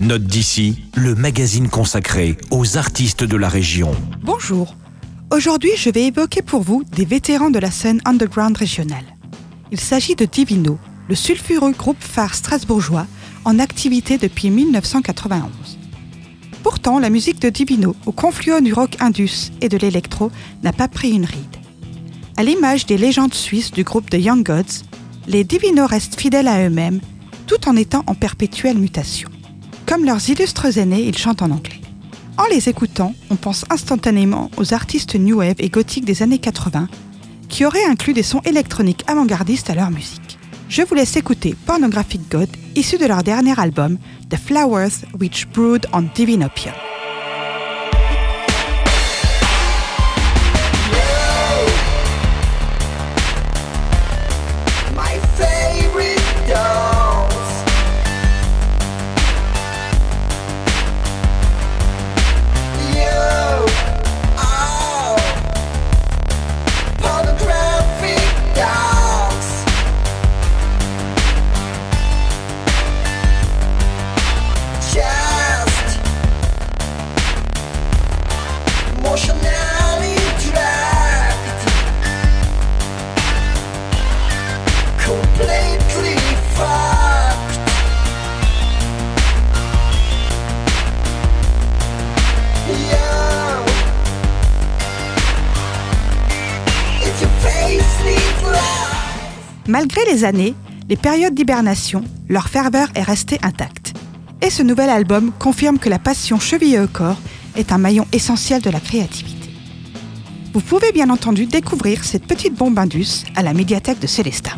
Note d'ici, le magazine consacré aux artistes de la région. Bonjour. Aujourd'hui, je vais évoquer pour vous des vétérans de la scène underground régionale. Il s'agit de Divino, le sulfureux groupe phare strasbourgeois en activité depuis 1991. Pourtant, la musique de Divino, au confluent du rock indus et de l'électro, n'a pas pris une ride. À l'image des légendes suisses du groupe The Young Gods, les Divino restent fidèles à eux-mêmes, tout en étant en perpétuelle mutation. Comme leurs illustres aînés, ils chantent en anglais. En les écoutant, on pense instantanément aux artistes new wave et gothiques des années 80, qui auraient inclus des sons électroniques avant-gardistes à leur musique. Je vous laisse écouter Pornographic God, issu de leur dernier album, The Flowers Which Brood on Divinopium. Malgré les années, les périodes d'hibernation, leur ferveur est restée intacte. Et ce nouvel album confirme que la passion chevillée au corps est un maillon essentiel de la créativité. Vous pouvez bien entendu découvrir cette petite bombe indus à la médiathèque de Célestat.